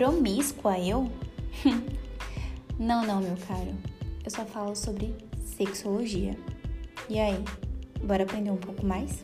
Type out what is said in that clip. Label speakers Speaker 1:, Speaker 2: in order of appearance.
Speaker 1: Promíscua eu? não, não, meu caro. Eu só falo sobre sexologia. E aí, bora aprender um pouco mais?